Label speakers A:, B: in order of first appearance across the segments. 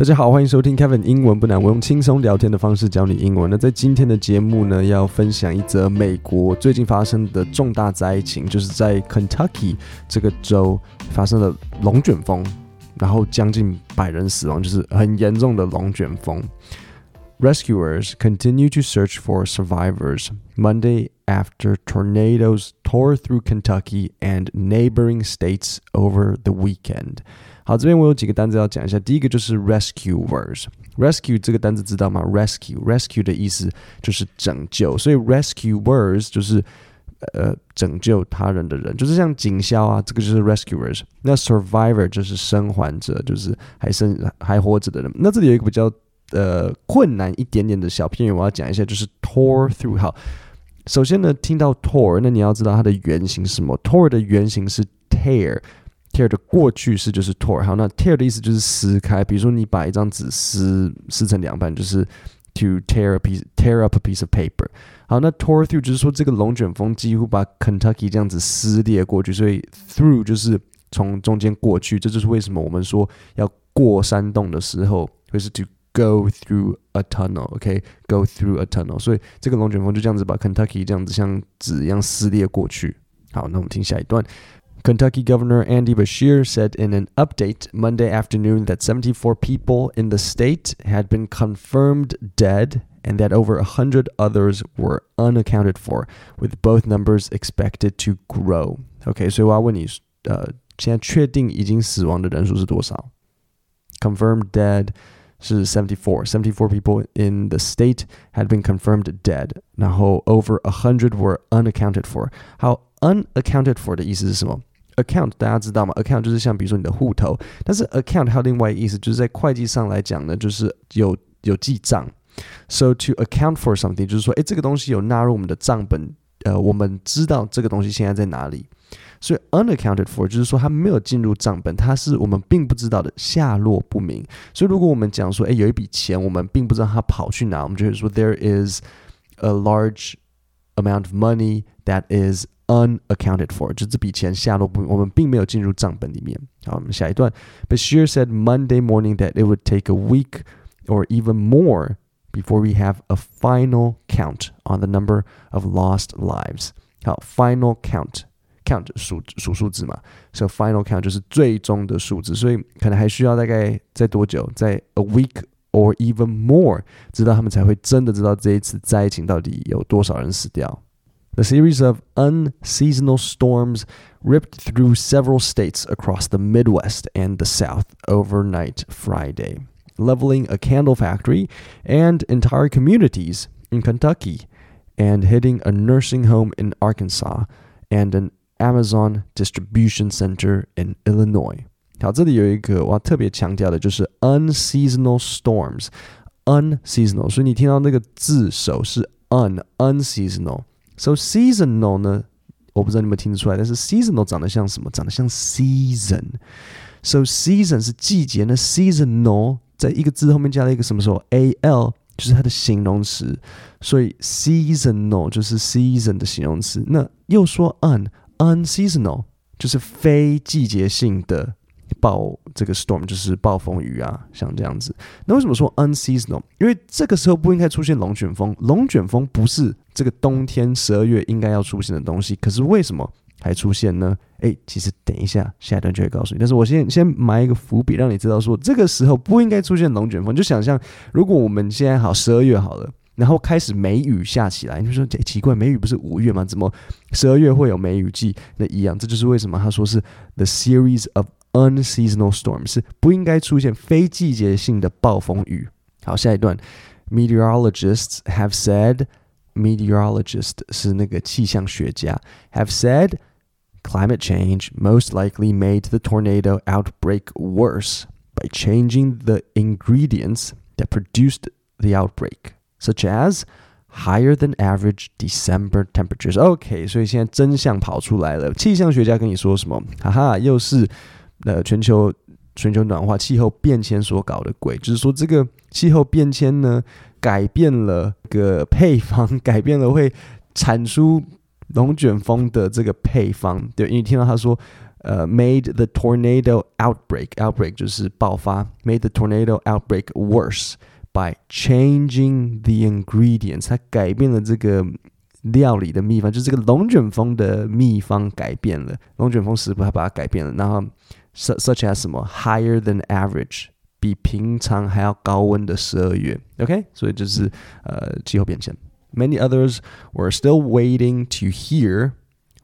A: 大家好，欢迎收听 Kevin 英文不难，我用轻松聊天的方式教你英文。那在今天的节目呢，要分享一则美国最近发生的重大灾情，就是在 Kentucky 这个州发生了龙卷风，然后将近百人死亡，就是很严重的龙卷风。Rescuers continue to search for survivors Monday after tornadoes tore through Kentucky and neighboring states over the weekend. 好，这边我有几个单字要讲一下。第一个就是 rescuers。rescue 这个单字知道吗？rescue，rescue 的意思就是拯救，所以 rescuers 就是呃拯救他人的人，就是像警消啊，这个就是 rescuers。那 survivor 就是生还者，就是还生还活着的人。那这里有一个比较 呃困难一点点的小片语，我要讲一下，就是 tore through。好，首先呢，听到 tore，那你要知道它的原型是什么？tore 的原型是 tear。tear 的过去式就是 tore，好，那 tear 的意思就是撕开，比如说你把一张纸撕撕成两半，就是 to tear a piece tear up a piece of paper。好，那 tore through 就是说这个龙卷风几乎把 Kentucky 这样子撕裂过去，所以 through 就是从中间过去，这就是为什么我们说要过山洞的时候会是 to go through a tunnel，OK，go through a tunnel，所以这个龙卷风就这样子把 Kentucky 这样子像纸一样撕裂过去。好，那我们听下一段。Kentucky Governor Andy Beshear said in an update Monday afternoon that 74 people in the state had been confirmed dead and that over 100 others were unaccounted for, with both numbers expected to grow. OK，所以我要问你，呃，现在确定已经死亡的人数是多少？Confirmed dead 是74, 74 people in the state had been confirmed dead，然后 over 100 were unaccounted for。好，unaccounted for 的意思是什么？Account 大家知道吗？Account 就是像比如说你的户头，但是 account 还有另外一个意思，就是在会计上来讲呢，就是有有记账。So to account for something 就是说，诶，这个东西有纳入我们的账本，呃，我们知道这个东西现在在哪里。 所以 unaccounted for 就是说它没有进入账本，它是我们并不知道的，下落不明。所以如果我们讲说，诶，有一笔钱我们并不知道它跑去哪，我们就会说 there is a large amount of money that is unaccounted for，就这笔钱下落不明，我们并没有进入账本里面。好，我们下一段。Beshear said Monday morning that it would take a week or even more before we have a final count on the number of lost lives。好，final count，count 数数数字嘛，所以 final count 就是最终的数字，所以可能还需要大概在多久，在 a week or even more，直到他们才会真的知道这一次灾情到底有多少人死掉。A series of unseasonal storms ripped through several states across the Midwest and the South overnight Friday, leveling a candle factory and entire communities in Kentucky, and hitting a nursing home in Arkansas and an Amazon distribution center in Illinois. 好，这里有一个我要特别强调的，就是 unseasonal storms，unseasonal，所以你听到那个字首是 un unseasonal。So seasonal 呢，我不知道你们听得出来，但是 seasonal 长得像什么？长得像 season。So season 是季节，那 seasonal 在一个字后面加了一个什么时候？al 就是它的形容词，所以 seasonal 就是 season 的形容词。那又说 un unseasonal 就是非季节性的。暴这个 storm 就是暴风雨啊，像这样子。那为什么说 unseasonal？因为这个时候不应该出现龙卷风，龙卷风不是这个冬天十二月应该要出现的东西。可是为什么还出现呢？诶，其实等一下下一段就会告诉你。但是我先先埋一个伏笔，让你知道说这个时候不应该出现龙卷风。就想象如果我们现在好十二月好了，然后开始梅雨下起来，你就说诶奇怪，梅雨不是五月吗？怎么十二月会有梅雨季？那一样，这就是为什么他说是 the series of Unseasonal storms 是不应该出现非季节性的暴风雨。好，下一段，Meteorologists have said，meteorologist 是那个气象学家，have said climate change most likely made the tornado outbreak worse by changing the ingredients that produced the outbreak, such as higher than average December temperatures. OK，所以现在真相跑出来了。气象学家跟你说什么？哈哈，又是。呃，全球全球暖化、气候变迁所搞的鬼，就是说这个气候变迁呢，改变了个配方，改变了会产出龙卷风的这个配方。对，因为听到他说， 呃、uh,，made the tornado outbreak，outbreak 就是爆发，made the tornado outbreak worse by changing the ingredients，它改变了这个料理的秘方，就是这个龙卷风的秘方改变了，龙卷风食谱它把它改变了，然后 such as 什么 higher than average。比平常还要高温的十二月，OK，所以就是呃气候变迁。Many others were still waiting to hear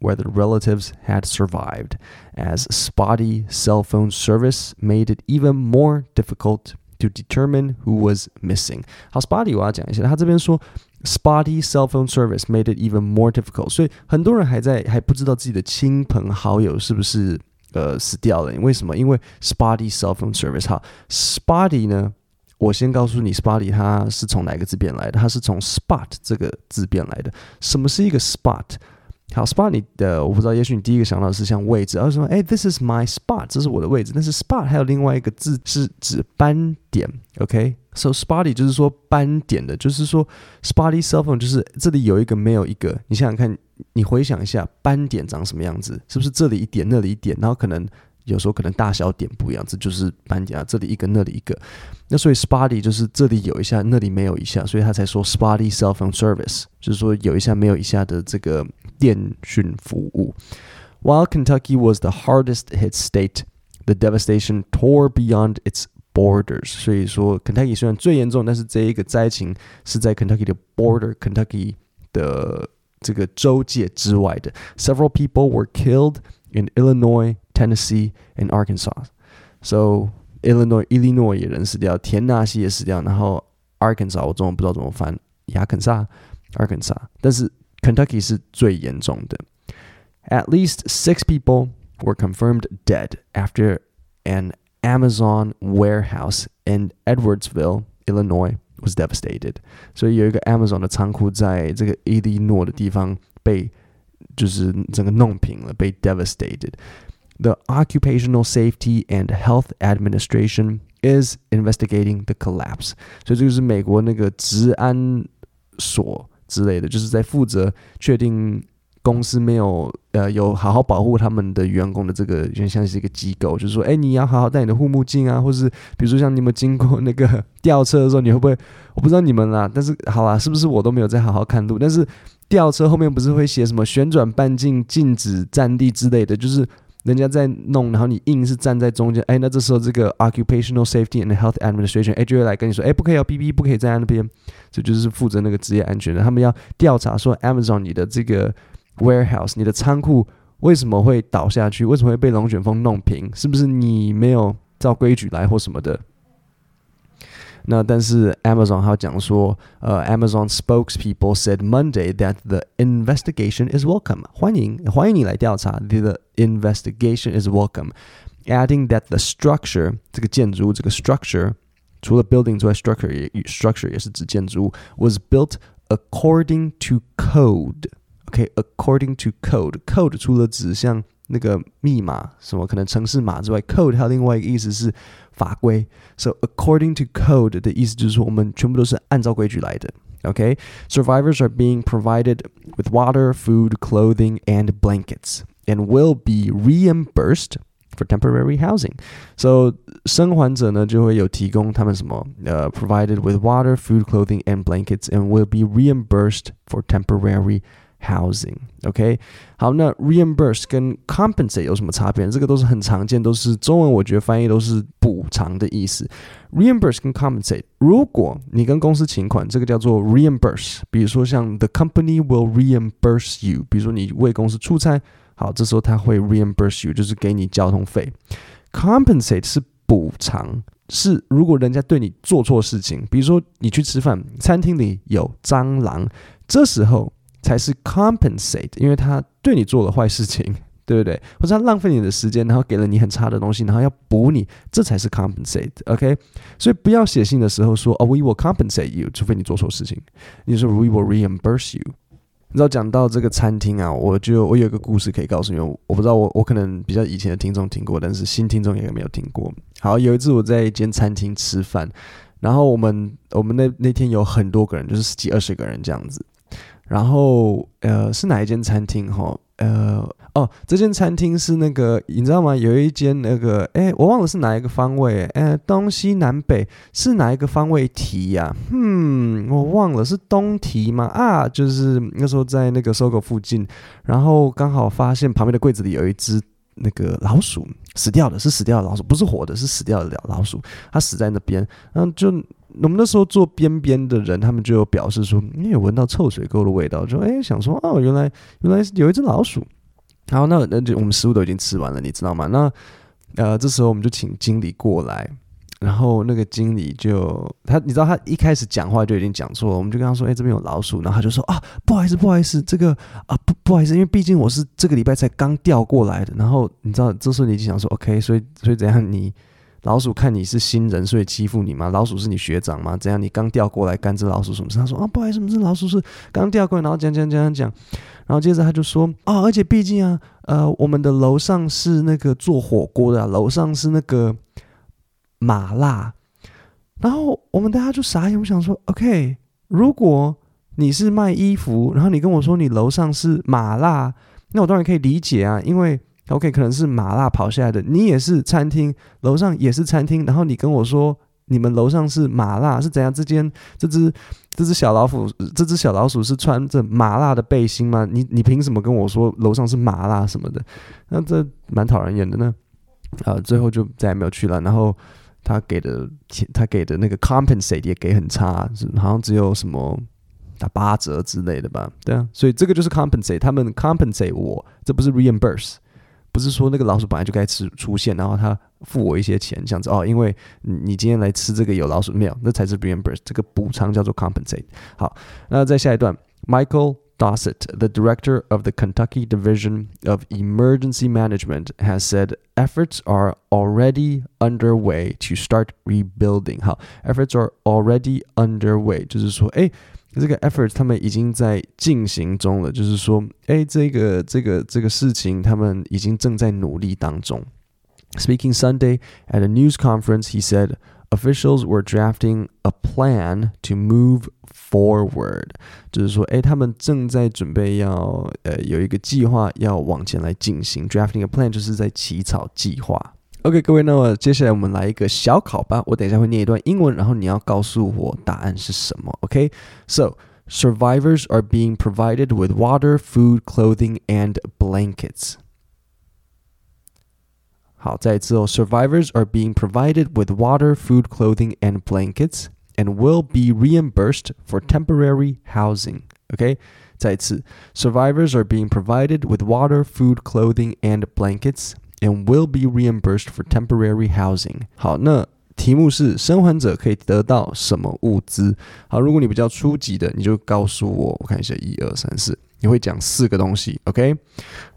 A: whether relatives had survived, as spotty cell phone service made it even more difficult to determine who was missing. 好，spotty 我要讲一下，他这边说 spotty cell phone service made it even more difficult，所以很多人还在还不知道自己的亲朋好友是不是。呃，死掉了。为什么？因为 spotty cell phone service。好，spotty 呢？我先告诉你，spotty 它是从哪个字变来的？它是从 spot 这个字变来的。什么是一个 spot？好，spot 你的我不知道，也许你第一个想到的是像位置，而、啊、说，哎，this is my spot，这是我的位置。但是 spot 还有另外一个字是指斑点。OK，so、spotty 就是说斑点的，就是说 spotty cell phone 就是这里有一个没有一个。你想想看。你回想一下，斑点长什么样子？是不是这里一点，那里一点？然后可能有时候可能大小点不一样，这就是斑点啊。这里一个，那里一个。那所以 spotty 就是这里有一下，那里没有一下，所以他才说 spotty cell phone service，就是说有一下没有一下的这个 电讯服务。While Kentucky was the hardest hit state, the devastation tore beyond its borders。所以说，Kentucky 虽然最严重，但是这一个灾情是在 Kentucky 的 border，Kentucky 的。这个州界之外的，several people were killed in Illinois, Tennessee, and Arkansas. So Illinois, Illinois 也人死掉，田纳西也死掉，然后 Arkansas 我中文不知道怎么翻，亚肯萨，Arkansas，但是 Kentucky 是最严重的。At least six people were confirmed dead after an Amazon warehouse in Edwardsville, Illinois. was devastated，所以有一个 Amazon 的仓库在这个伊利诺的地方被就是整个弄平了，被 devastated。The Occupational Safety and Health Administration is investigating the collapse，所以这就是美国那个职安所 之类的，就是在负责确定。公司没有呃有好好保护他们的员工的这个，有点像是一个机构，就是说，哎，你要好好戴你的护目镜啊，或是比如说像你们经过那个吊车的时候，你会不会？我不知道你们啦，但是好啦，是不是我都没有在好好看路？但是吊车后面不是会写什么旋转半径、禁止站立之类的，就是人家在弄，然后你硬是站在中间，哎，那这时候这个 Occupational Safety and Health Administration 哎就会来跟你说，哎，不可以要，B B，不可以站在那边，这，就是负责那个职业安全的，他们要调查说 Amazon 你的这个。Warehouse，你的仓库为什么会倒下去？为什么会被龙卷风弄平？是不是你没有照规矩来或什么的？那但是 Amazon 还讲说，呃，Amazon spokespeople said Monday that the investigation is welcome，欢迎欢迎你来调查，the investigation is welcome，adding that the structure 这个建筑物这个 structure 除了 building 之外，structure 也 structure 也是指建筑物，was built according to code。OK，according to code，code 除了指向 那个密码什么可能程式码之外，code 还有另外一个意思是法规。So according to code 的意思就是说我们全部都是按照规矩来的。OK，survivors are being provided with water, food, clothing, and blankets, and will be reimbursed for temporary housing. So 生还者呢就会有提供他们什么呃、uh,，provided with water, food, clothing, and blankets, and will be reimbursed for temporary Housing，OK，好，那 reimburse 跟 compensate 有什么差别？这个都是很常见，都是中文，我觉得翻译都是补偿的意思。reimburse 跟 compensate，如果你跟公司请款，这个叫做 reimburse。比如说像 the company will reimburse you，比如说你为公司出差，好，这时候他会 reimburse you，就是给你交通费。compensate 是补偿，是如果人家对你做错事情，比如说你去吃饭，餐厅里有蟑螂，这时候。才是 compensate，因为他对你做了坏事情，对不对？或者他浪费你的时间，然后给了你很差的东西，然后要补你，这才是 compensate。OK，所以不要写信的时候说哦，we will compensate you，除非你做错事情。你说 we will reimburse you。你知道讲到这个餐厅啊，我就我有一个故事可以告诉你，我不知道我我可能比较以前的听众听过，但是新听众应该没有听过。好，有一次我在一间餐厅吃饭，然后我们我们那那天有很多个人，就是十几二十个人这样子。然后，呃，是哪一间餐厅？哈，呃，哦，这间餐厅是那个，你知道吗？有一间那个，哎，我忘了是哪一个方位，哎，东西南北是哪一个方位提呀？嗯，我忘了是东提吗？啊，就是那时候在那个搜狗附近，然后刚好发现旁边的柜子里有一只那个老鼠，死掉的，是死掉的老鼠，不是活的，是死掉的老老鼠，它死在那边，然后就。我们那时候坐边边的人，他们就有表示说，你有闻到臭水沟的味道，就哎想说哦，原来原来有一只老鼠。然后那那就我们食物都已经吃完了，你知道吗？那呃这时候我们就请经理过来，然后那个经理就他你知道他一开始讲话就已经讲错了，我们就跟他说，哎这边有老鼠，然后他就说啊不好意思不好意思，这个啊不不好意思，因为毕竟我是这个礼拜才刚调过来的。然后你知道这时候你就想说，OK，所以所以怎样你？老鼠看你是新人，所以欺负你吗？老鼠是你学长吗？怎样？你刚调过来干这老鼠什么事？他说啊，不好意思，什么事？老鼠是刚调过来，然后讲讲讲讲讲，然后接着他就说啊，而且毕竟啊，呃，我们的楼上是那个做火锅的，楼上是那个麻辣，然后我们大家就傻眼，我想说，OK，如果你是卖衣服，然后你跟我说你楼上是麻辣，那我当然可以理解啊，因为。OK，可能是麻辣跑下来的。你也是餐厅，楼上也是餐厅，然后你跟我说你们楼上是麻辣，是怎样？这间这只这只小老虎，这只小老鼠是穿着麻辣的背心吗？你你凭什么跟我说楼上是麻辣什么的？那这蛮讨人厌的呢。啊，最后就再也没有去了。然后他给的钱，他给的那个 compensate 也给很差，是好像只有什么打八折之类的吧？对啊，所以这个就是 compensate，他们 compensate 我，这不是 reimburse。不是说那个老鼠本来就该出出现，然后他付我一些钱，这样子哦，因为你今天来吃这个有老鼠没有，那才是 reimburse，这个补偿叫做 compensate。好，那在下一段，Michael Dossett，the director of the Kentucky Division of Emergency Management, has said efforts are already underway to start rebuilding。好，efforts are already underway，就是说，哎。 这个 effort 他们已经在进行中了，就是说，哎，这个这个这个事情他们已经正在努力当中。Speaking Sunday at a news conference, he said officials were drafting a plan to move forward，就是说，哎，他们正在准备要呃有一个计划要往前来进行。Drafting a plan 就是在起草计划。OK，各位，那么接下来我们来一个小考吧。我等一下会念一段英文，然后你要告诉我答案是什么。OK，so survivors are being provided with water, food, clothing, and blankets。好，再一次哦，survivors are being provided with water, food, clothing, and blankets, and will be reimbursed for temporary housing。OK，再一次，survivors are being provided with water, food, clothing, and blankets。 And will be reimbursed for temporary housing。好，那题目是生还者可以得到什么物资？好，如果你比较初级的，你就告诉我，我看一下，一二三四，你会讲四个东西，OK？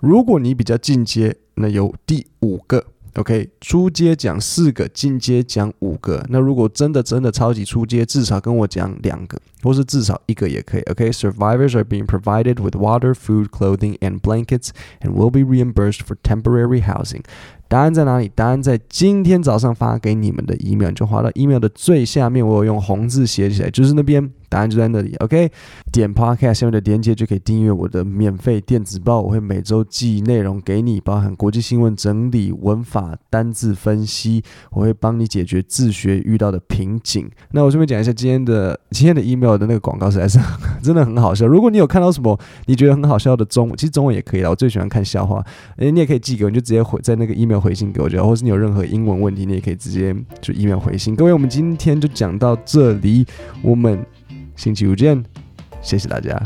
A: 如果你比较进阶，那有第五个。OK，初阶讲四个，进阶讲五个。那如果真的真的超级初阶，至少跟我讲两个，或是至少一个也可以。OK，survivors are being provided with water, food, clothing, and blankets, and will be reimbursed for temporary housing. 答案在哪里？答案在今天早上发给你们的 email，就划到 email 的最下面，我有用红字写起来，就是那边，答案就在那里。OK，点 Podcast 下面的链接就可以订阅我的免费电子报，我会每周寄内容给你，包含国际新闻整理、文法、单字分析，我会帮你解决自学遇到的瓶颈。那我顺便讲一下今天的今天的 email 的那个广告实在是真的很好笑。如果你有看到什么你觉得很好笑的中文，其实中文也可以啦，我最喜欢看笑话。诶，你也可以寄给我，你就直接回在那个 email。回信给我就，或是你有任何英文问题，你也可以直接就 email 回信。各位，我们今天就讲到这里，我们星期五见，谢谢大家。